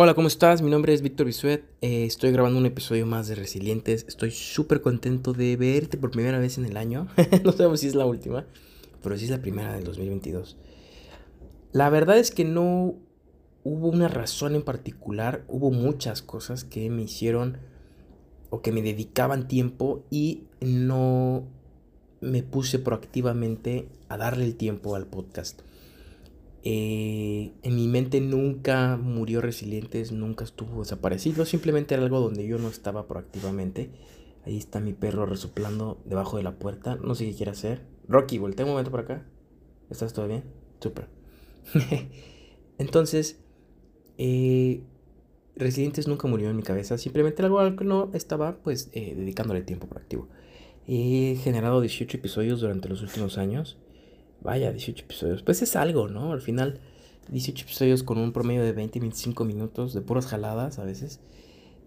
Hola, ¿cómo estás? Mi nombre es Víctor Bisuet. Eh, estoy grabando un episodio más de Resilientes. Estoy súper contento de verte por primera vez en el año. no sabemos si es la última, pero sí es la primera del 2022. La verdad es que no hubo una razón en particular. Hubo muchas cosas que me hicieron o que me dedicaban tiempo y no me puse proactivamente a darle el tiempo al podcast. Eh, en mi mente nunca murió Resilientes, nunca estuvo desaparecido, simplemente era algo donde yo no estaba proactivamente. Ahí está mi perro resoplando debajo de la puerta, no sé qué quiere hacer. Rocky, voltea un momento por acá. ¿Estás todo bien? Súper. Entonces, eh, Resilientes nunca murió en mi cabeza, simplemente era algo al que no estaba pues eh, dedicándole tiempo proactivo. He generado 18 episodios durante los últimos años. Vaya, 18 episodios. Pues es algo, ¿no? Al final, 18 episodios con un promedio de 20, 25 minutos, de puras jaladas a veces.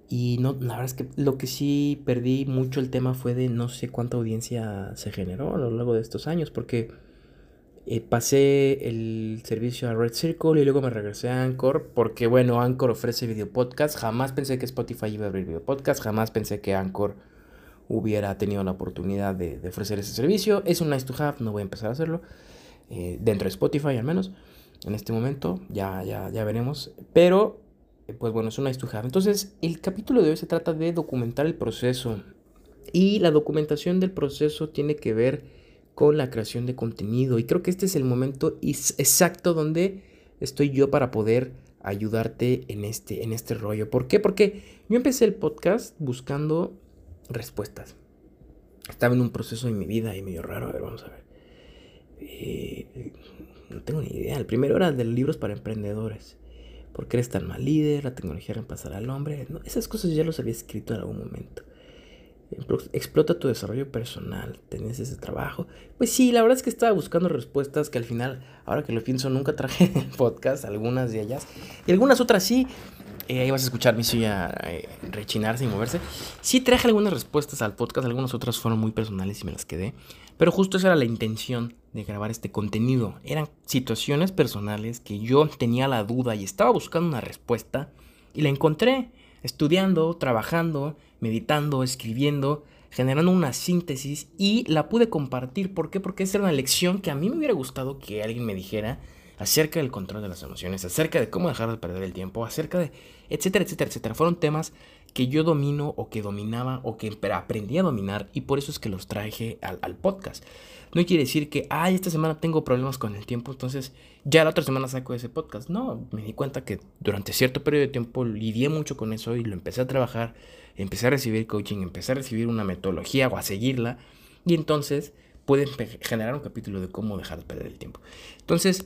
Y no, la verdad es que lo que sí perdí mucho el tema fue de no sé cuánta audiencia se generó a lo largo de estos años, porque eh, pasé el servicio a Red Circle y luego me regresé a Anchor, porque bueno, Anchor ofrece video podcast. Jamás pensé que Spotify iba a abrir video podcast, jamás pensé que Anchor hubiera tenido la oportunidad de, ofrecer ese servicio. Es un nice to have, no voy a empezar a hacerlo. Eh, dentro de Spotify al menos. En este momento, ya, ya, ya veremos. Pero, eh, pues bueno, es un nice to have. Entonces, el capítulo de hoy se trata de documentar el proceso. Y la documentación del proceso tiene que ver con la creación de contenido. Y creo que este es el momento exacto donde estoy yo para poder ayudarte en este, en este rollo. ¿Por qué? Porque yo empecé el podcast buscando respuestas. Estaba en un proceso en mi vida y medio raro. A ver, vamos a ver. Eh, no tengo ni idea. El primero era de libros para emprendedores. ¿Por qué eres tan mal líder? La tecnología reemplazará al hombre. esas cosas ya los había escrito en algún momento. Explota tu desarrollo personal. ¿Tenés ese trabajo? Pues sí, la verdad es que estaba buscando respuestas que al final, ahora que lo pienso, nunca traje en el podcast. Algunas de ellas. Y algunas otras sí. Eh, ahí vas a escuchar mi silla eh, rechinarse y moverse. Sí traje algunas respuestas al podcast, algunas otras fueron muy personales y me las quedé. Pero justo esa era la intención de grabar este contenido. Eran situaciones personales que yo tenía la duda y estaba buscando una respuesta y la encontré estudiando, trabajando, meditando, escribiendo, generando una síntesis y la pude compartir. ¿Por qué? Porque esa era una lección que a mí me hubiera gustado que alguien me dijera acerca del control de las emociones, acerca de cómo dejar de perder el tiempo, acerca de etcétera, etcétera, etcétera. Fueron temas que yo domino o que dominaba o que aprendí a dominar y por eso es que los traje al, podcast. No quiere decir que, ay, esta semana tengo problemas con el tiempo, entonces ya la otra semana saco ese podcast. No, me di cuenta que durante cierto periodo de tiempo lidié mucho con eso y lo empecé a trabajar, empecé a recibir coaching, empecé a recibir una metodología o a seguirla y entonces pueden generar un capítulo de cómo dejar de perder el tiempo. Entonces,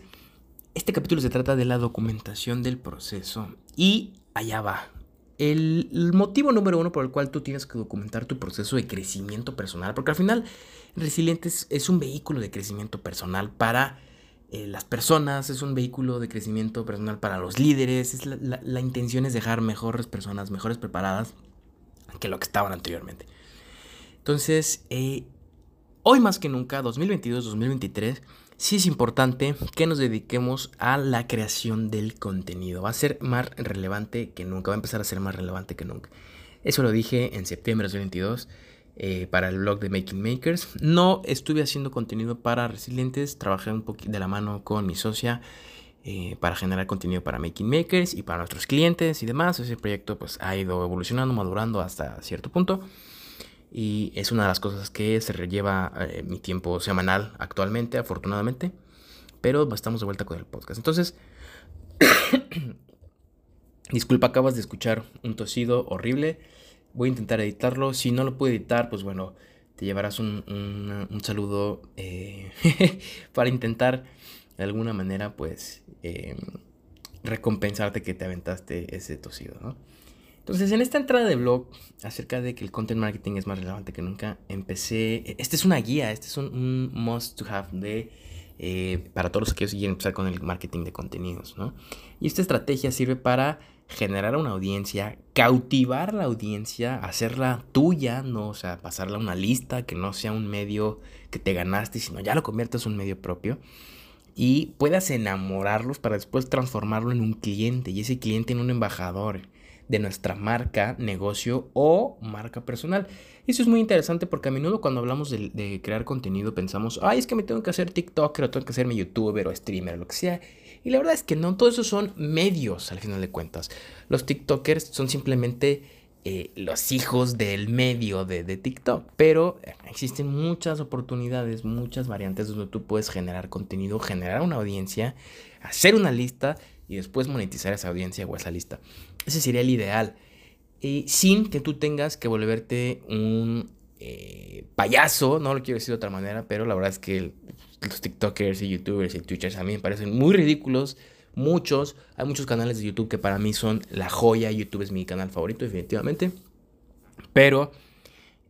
este capítulo se trata de la documentación del proceso y allá va. El, motivo número uno por el cual tú tienes que documentar tu proceso de crecimiento personal, porque al final Resilientes es un vehículo de crecimiento personal para eh, las personas, es un vehículo de crecimiento personal para los líderes, es la, intención es dejar mejores personas, mejores preparadas que lo que estaban anteriormente. Entonces, eh, hoy más que nunca, 2022-2023, sí es importante que nos dediquemos a la creación del contenido. Va a ser más relevante que nunca, va a empezar a ser más relevante que nunca. Eso lo dije en septiembre de 2022 eh, para el blog de Making Makers. No estuve haciendo contenido para resilientes, trabajé un poquito de la mano con mi socia. Eh, para generar contenido para Making Makers y para nuestros clientes y demás. Ese proyecto pues ha ido evolucionando, madurando hasta cierto punto y es una de las cosas que se relleva eh, mi tiempo semanal actualmente, afortunadamente, pero estamos de vuelta con el podcast. Entonces, disculpa, acabas de escuchar un tosido horrible, voy a intentar editarlo, si no lo puedo editar, pues bueno, te llevarás un, un, saludo eh, para intentar de alguna manera pues eh, recompensarte que te aventaste ese tosido, ¿no? Entonces, en esta entrada de blog acerca de que el content marketing es más relevante que nunca, empecé. Esta es una guía, este es un, must to have de. Eh, para todos los que quieren empezar con el marketing de contenidos, ¿no? Y esta estrategia sirve para generar una audiencia, cautivar la audiencia, hacerla tuya, ¿no? O sea, pasarla a una lista, que no sea un medio que te ganaste, sino ya lo conviertas en un medio propio y puedas enamorarlos para después transformarlo en un cliente y ese cliente en un embajador de nuestra marca, negocio o marca personal. Eso es muy interesante porque a menudo cuando hablamos de, crear contenido pensamos, ay, es que me tengo que hacer TikToker o tengo que hacerme youtuber o streamer, lo que sea. Y la verdad es que no, todo eso son medios al final de cuentas. Los TikTokers son simplemente eh, los hijos del medio de, de, TikTok. Pero existen muchas oportunidades, muchas variantes donde tú puedes generar contenido, generar una audiencia, hacer una lista y después monetizar esa audiencia o esa lista. Ese sería el ideal. Y sin que tú tengas que volverte un eh, payaso, no lo quiero decir de otra manera, pero la verdad es que los TikTokers y YouTubers y Twitchers a mí me parecen muy ridículos muchos. Hay muchos canales de YouTube que para mí son la joya. YouTube es mi canal favorito, definitivamente. Pero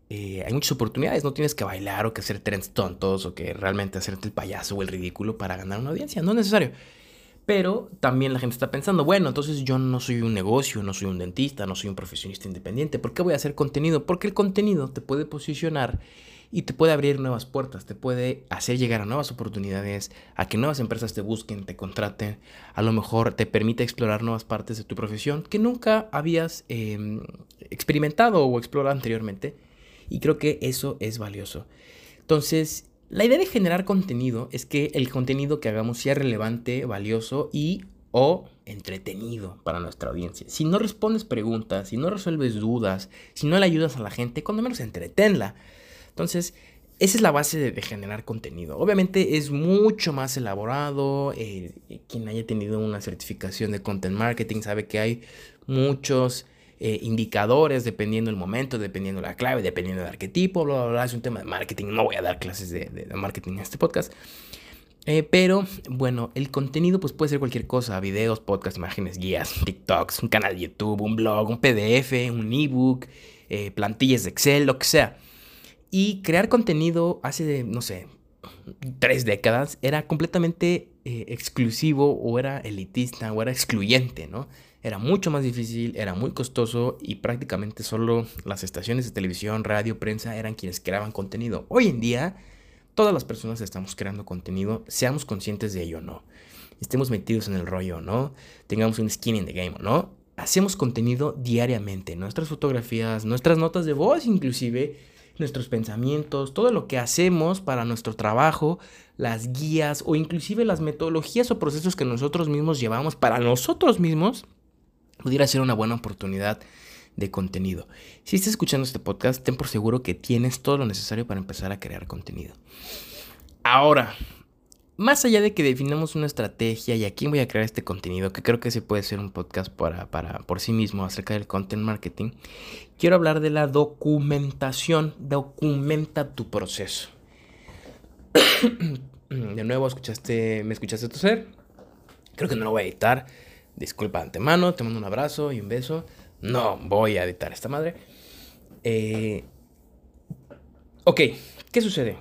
eh, hay muchas oportunidades. No tienes que bailar o que hacer trends tontos o que realmente hacerte el payaso o el ridículo para ganar una audiencia. No es necesario. Pero también la gente está pensando, bueno, entonces yo no soy un negocio, no soy un dentista, no soy un profesionista independiente. ¿Por qué voy a hacer contenido? Porque el contenido te puede posicionar y te puede abrir nuevas puertas, te puede hacer llegar a nuevas oportunidades, a que nuevas empresas te busquen, te contraten, a lo mejor te permite explorar nuevas partes de tu profesión que nunca habías em, experimentado o explorado anteriormente. Y creo que eso es valioso. Entonces, la idea de generar contenido es que el contenido que hagamos sea relevante, valioso y o entretenido para nuestra audiencia. Si no respondes preguntas, si no resuelves dudas, si no le ayudas a la gente, cuando menos entretenla. Entonces, esa es la base de, generar contenido. Obviamente es mucho más elaborado. Eh, quien haya tenido una certificación de content marketing sabe que hay muchos eh, indicadores dependiendo del momento, dependiendo de la clave, dependiendo del arquetipo, bla, bla, bla. Es un tema de marketing. No voy a dar clases de, marketing en este podcast. Eh, pero bueno, el contenido pues puede ser cualquier cosa, videos, podcasts, imágenes, guías, TikToks, un canal de YouTube, un blog, un PDF, un ebook, plantillas de Excel, lo que sea. Y crear contenido hace, no sé, tres décadas era completamente eh, exclusivo o era elitista o era excluyente, ¿no? Era mucho más difícil, era muy costoso y prácticamente solo las estaciones de televisión, radio, prensa eran quienes creaban contenido. Hoy en día, todas las personas estamos creando contenido, seamos conscientes de ello o no. Estemos metidos en el rollo o no, tengamos un skin in the game o no. Hacemos contenido diariamente, nuestras fotografías, nuestras notas de voz inclusive nuestros pensamientos, todo lo que hacemos para nuestro trabajo, las guías o inclusive las metodologías o procesos que nosotros mismos llevamos para nosotros mismos, pudiera ser una buena oportunidad de contenido. Si estás escuchando este podcast, ten por seguro que tienes todo lo necesario para empezar a crear contenido. Ahora, más allá de que definamos una estrategia y a quién voy a crear este contenido, que creo que se puede ser un podcast para, para, por sí mismo acerca del content marketing, quiero hablar de la documentación. Documenta tu proceso. de nuevo, escuchaste, me escuchaste toser. Creo que no lo voy a editar. Disculpa antemano, te mando un abrazo y un beso. No voy a editar esta madre. Eh, ok, ¿qué sucede?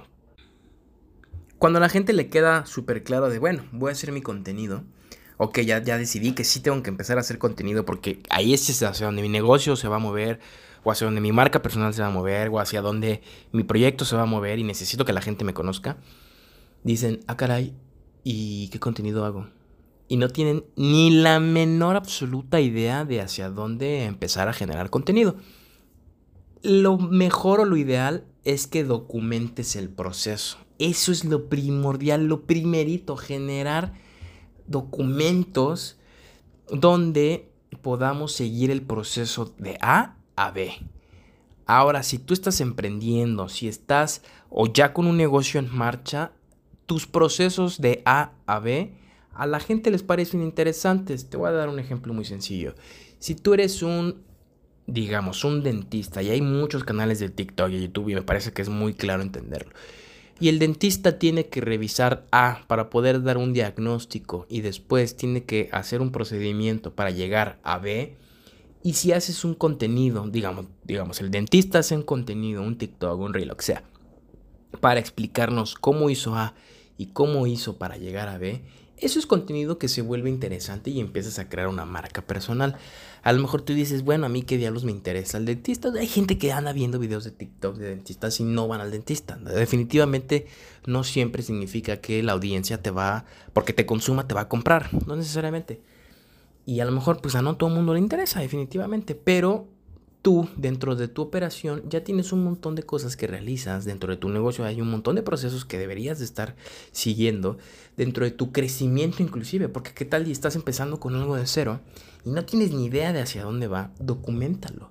Cuando a la gente le queda súper claro de, bueno, voy a hacer mi contenido, ok, ya, ya decidí que sí tengo que empezar a hacer contenido porque ahí es hacia donde mi negocio se va a mover, o hacia donde mi marca personal se va a mover, o hacia donde mi proyecto se va a mover y necesito que la gente me conozca, dicen, ah, caray, ¿y qué contenido hago? Y no tienen ni la menor absoluta idea de hacia dónde empezar a generar contenido. Lo mejor o lo ideal es que documentes el proceso. Eso es lo primordial, lo primerito, generar documentos donde podamos seguir el proceso de A a B. Ahora, si tú estás emprendiendo, si estás o ya con un negocio en marcha, tus procesos de A a B a la gente les parecen interesantes. Te voy a dar un ejemplo muy sencillo. Si tú eres un, digamos, un dentista y hay muchos canales de TikTok y YouTube y me parece que es muy claro entenderlo y el dentista tiene que revisar A para poder dar un diagnóstico y después tiene que hacer un procedimiento para llegar a B. Y si haces un contenido, digamos, digamos, el dentista hace un contenido, un TikTok, un reel, que sea, para explicarnos cómo hizo A y cómo hizo para llegar a B, eso es contenido que se vuelve interesante y empiezas a crear una marca personal. A lo mejor tú dices, bueno, a mí qué diablos me interesa el dentista. Hay gente que anda viendo videos de TikTok de dentistas y no van al dentista. Definitivamente no siempre significa que la audiencia te va, porque te consuma, te va a comprar. No necesariamente. Y a lo mejor pues a no todo el mundo le interesa, definitivamente. Pero tú dentro de tu operación ya tienes un montón de cosas que realizas, dentro de tu negocio hay un montón de procesos que deberías de estar siguiendo, dentro de tu crecimiento inclusive, porque qué tal y estás empezando con algo de cero y no tienes ni idea de hacia dónde va, documentalo,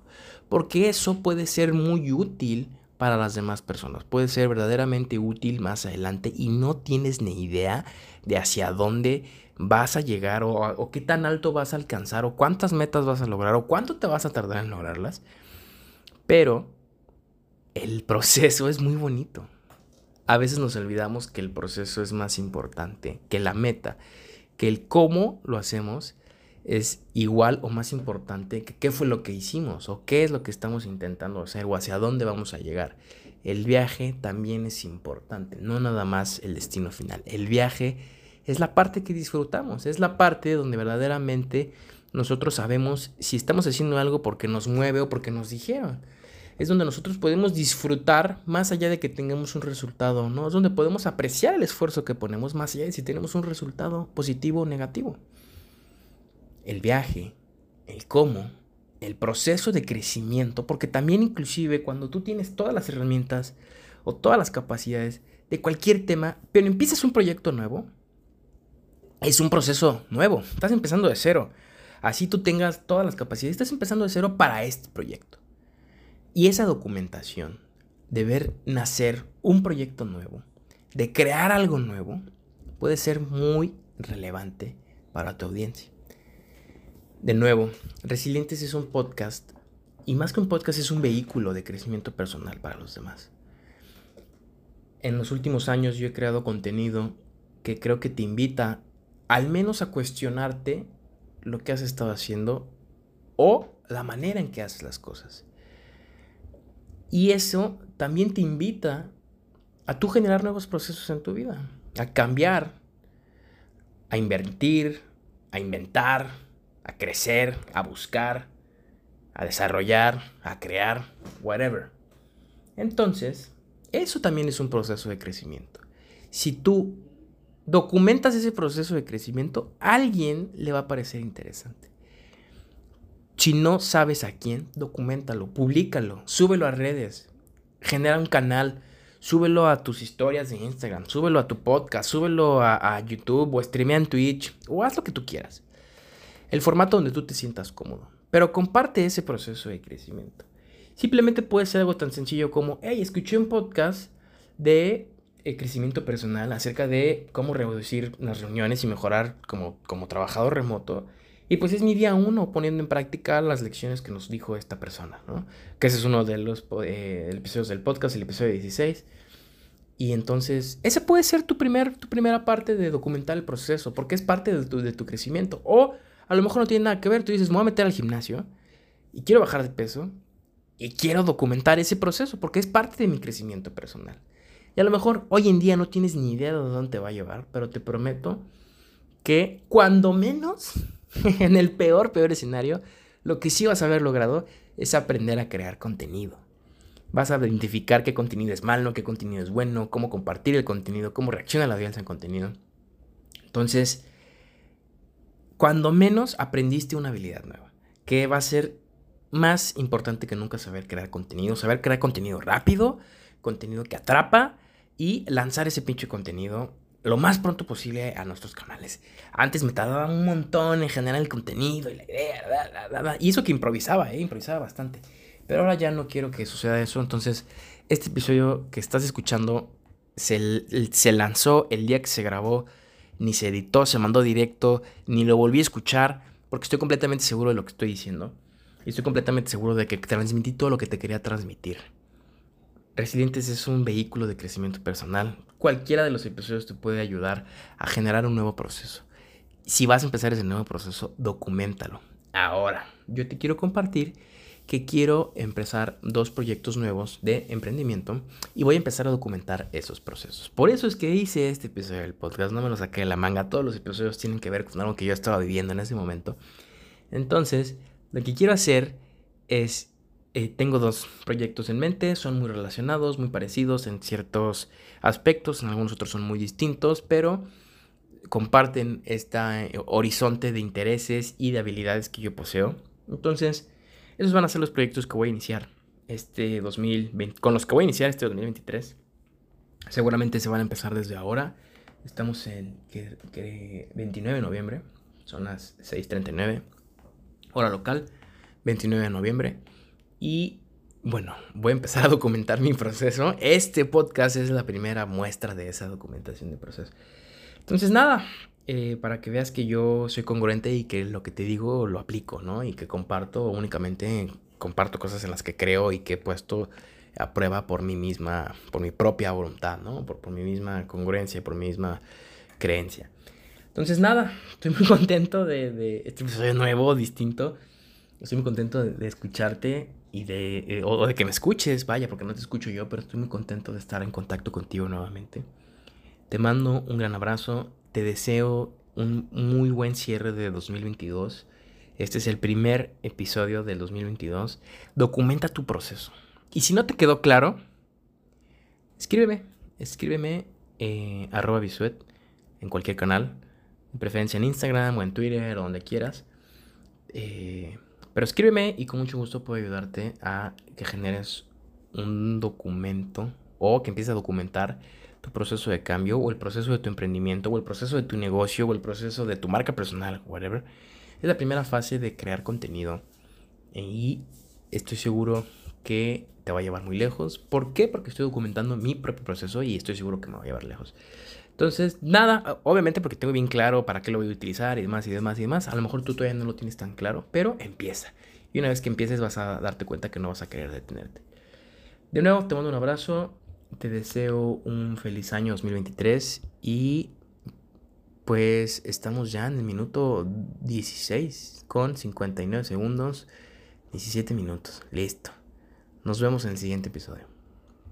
porque eso puede ser muy útil para las demás personas, puede ser verdaderamente útil más adelante y no tienes ni idea de hacia dónde vas a llegar o, qué tan alto vas a alcanzar o cuántas metas vas a lograr o cuánto te vas a tardar en lograrlas. Pero el proceso es muy bonito. A veces nos olvidamos que el proceso es más importante que la meta, que el cómo lo hacemos es igual o más importante que qué fue lo que hicimos o qué es lo que estamos intentando hacer o hacia dónde vamos a llegar. El viaje también es importante, no nada más el destino final. El viaje es la parte que disfrutamos, es la parte donde verdaderamente nosotros sabemos si estamos haciendo algo porque nos mueve o porque nos dijeron. Es donde nosotros podemos disfrutar más allá de que tengamos un resultado, ¿no? Es donde podemos apreciar el esfuerzo que ponemos más allá de si tenemos un resultado positivo o negativo. El viaje, el cómo, el proceso de crecimiento, porque también inclusive cuando tú tienes todas las herramientas o todas las capacidades de cualquier tema, pero empiezas un proyecto nuevo, es un proceso nuevo, estás empezando de cero. Así tú tengas todas las capacidades, estás empezando de cero para este proyecto. Y esa documentación de ver nacer un proyecto nuevo, de crear algo nuevo, puede ser muy relevante para tu audiencia. De nuevo, Resilientes es un podcast y más que un podcast es un vehículo de crecimiento personal para los demás. En los últimos años yo he creado contenido que creo que te invita al menos a cuestionarte lo que has estado haciendo o la manera en que haces las cosas. Y eso también te invita a tú generar nuevos procesos en tu vida, a cambiar, a invertir, a inventar, a crecer, a buscar, a desarrollar, a crear, whatever. Entonces, eso también es un proceso de crecimiento. Si tú documentas ese proceso de crecimiento, a alguien le va a parecer interesante. Si no sabes a quién, documentalo, públicalo, súbelo a redes, genera un canal, súbelo a tus historias de Instagram, súbelo a tu podcast, súbelo a, YouTube o streamea en Twitch o haz lo que tú quieras. El formato donde tú te sientas cómodo. Pero comparte ese proceso de crecimiento. Simplemente puede ser algo tan sencillo como, hey, escuché un podcast de el crecimiento personal, acerca de cómo reducir las reuniones y mejorar como, como trabajador remoto. Y pues es mi día uno poniendo en práctica las lecciones que nos dijo esta persona, ¿no? Que ese es uno de los eh, episodios del podcast, el episodio 16. Y entonces, esa puede ser tu, primer, tu primera parte de documentar el proceso, porque es parte de tu, de tu crecimiento. O a lo mejor no tiene nada que ver, tú dices, me voy a meter al gimnasio y quiero bajar de peso y quiero documentar ese proceso, porque es parte de mi crecimiento personal. Y a lo mejor hoy en día no tienes ni idea de dónde te va a llevar, pero te prometo que cuando menos, en el peor, peor escenario, lo que sí vas a haber logrado es aprender a crear contenido. Vas a identificar qué contenido es malo, qué contenido es bueno, cómo compartir el contenido, cómo reacciona la audiencia en contenido. Entonces, cuando menos aprendiste una habilidad nueva, que va a ser más importante que nunca saber crear contenido, saber crear contenido rápido, contenido que atrapa y lanzar ese pinche contenido lo más pronto posible a nuestros canales. Antes me tardaba un montón en generar el contenido y la idea, y eso que improvisaba, ¿eh? improvisaba bastante. Pero ahora ya no quiero que suceda eso, entonces este episodio que estás escuchando se, se lanzó el día que se grabó, ni se editó, se mandó directo, ni lo volví a escuchar, porque estoy completamente seguro de lo que estoy diciendo. Y estoy completamente seguro de que transmití todo lo que te quería transmitir. Resilientes es un vehículo de crecimiento personal. Cualquiera de los episodios te puede ayudar a generar un nuevo proceso. Si vas a empezar ese nuevo proceso, documentalo. Ahora, yo te quiero compartir que quiero empezar dos proyectos nuevos de emprendimiento y voy a empezar a documentar esos procesos. Por eso es que hice este episodio del podcast, no me lo saqué de la manga, todos los episodios tienen que ver con algo que yo estaba viviendo en ese momento. Entonces, lo que quiero hacer es, eh, tengo dos proyectos en mente, son muy relacionados, muy parecidos en ciertos aspectos, en algunos otros son muy distintos, pero comparten este horizonte de intereses y de habilidades que yo poseo. Entonces, esos van a ser los proyectos que voy a iniciar este 2020, con los que voy a iniciar este 2023. Seguramente se van a empezar desde ahora. Estamos en 29 de noviembre, son las 6:39 hora local, 29 de noviembre. Y bueno, voy a empezar a documentar mi proceso. Este podcast es la primera muestra de esa documentación de proceso. Entonces, nada, eh, para que veas que yo soy congruente y que lo que te digo lo aplico, ¿no? Y que comparto únicamente, comparto cosas en las que creo y que he puesto a prueba por mí misma, por mi propia voluntad, ¿no? Por, por mi misma congruencia, por mi misma creencia. Entonces, nada, estoy muy contento de, de este episodio nuevo, distinto. Estoy muy contento de, escucharte y de, eh, o de que me escuches, vaya, porque no te escucho yo, pero estoy muy contento de estar en contacto contigo nuevamente. Te mando un gran abrazo te deseo un muy buen cierre de 2022. Este es el primer episodio del 2022. Documenta tu proceso. Y si no te quedó claro, escríbeme. Escríbeme eh, arroba bisuet en cualquier canal. En preferencia en Instagram o en Twitter donde quieras. Eh, pero escríbeme y con mucho gusto puedo ayudarte a que generes un documento o que empieces a documentar tu proceso de cambio o el proceso de tu emprendimiento o el proceso de tu negocio o el proceso de tu marca personal, whatever. Es la primera fase de crear contenido y estoy seguro que te va a llevar muy lejos. ¿Por qué? Porque estoy documentando mi propio proceso y estoy seguro que me va a llevar lejos. Entonces, nada, obviamente porque tengo bien claro para qué lo voy a utilizar y demás y demás y demás. A lo mejor tú todavía no lo tienes tan claro, pero empieza. Y una vez que empieces vas a darte cuenta que no vas a querer detenerte. De nuevo, te mando un abrazo te deseo un feliz año 2023 y pues estamos ya en el minuto 16 con 59 segundos, 17 minutos. Listo. Nos vemos en el siguiente episodio.